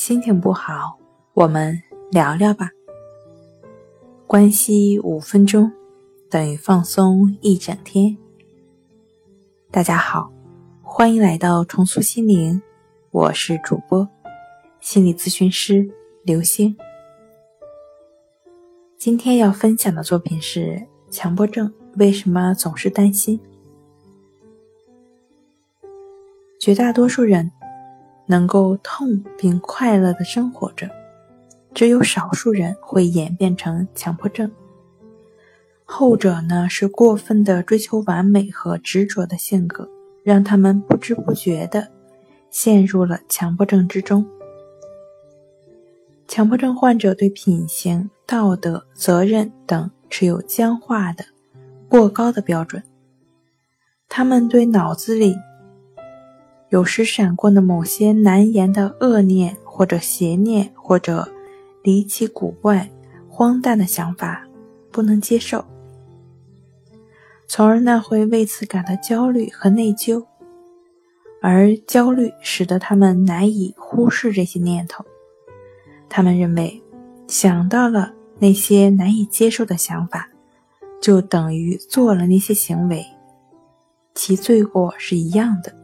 心情不好，我们聊聊吧。关系五分钟等于放松一整天。大家好，欢迎来到重塑心灵，我是主播心理咨询师刘星。今天要分享的作品是：强迫症为什么总是担心？绝大多数人。能够痛并快乐的生活着，只有少数人会演变成强迫症。后者呢，是过分的追求完美和执着的性格，让他们不知不觉地陷入了强迫症之中。强迫症患者对品行、道德、责任等持有僵化的、过高的标准，他们对脑子里。有时闪过的某些难言的恶念，或者邪念，或者离奇古怪、荒诞的想法，不能接受，从而呢会为此感到焦虑和内疚，而焦虑使得他们难以忽视这些念头。他们认为，想到了那些难以接受的想法，就等于做了那些行为，其罪过是一样的。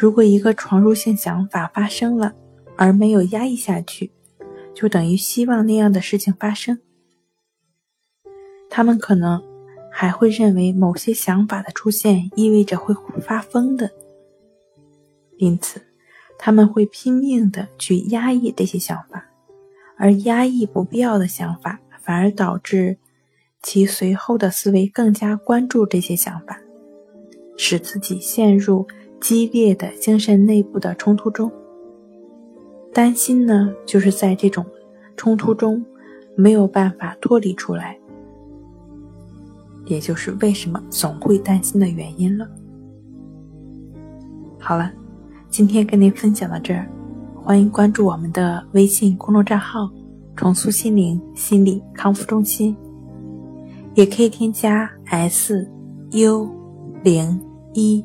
如果一个闯入性想法发生了，而没有压抑下去，就等于希望那样的事情发生。他们可能还会认为某些想法的出现意味着会发疯的，因此他们会拼命的去压抑这些想法，而压抑不必要的想法，反而导致其随后的思维更加关注这些想法，使自己陷入。激烈的精神内部的冲突中，担心呢，就是在这种冲突中没有办法脱离出来，也就是为什么总会担心的原因了。好了，今天跟您分享到这儿，欢迎关注我们的微信公众账号“重塑心灵心理康复中心”，也可以添加 S U 零一。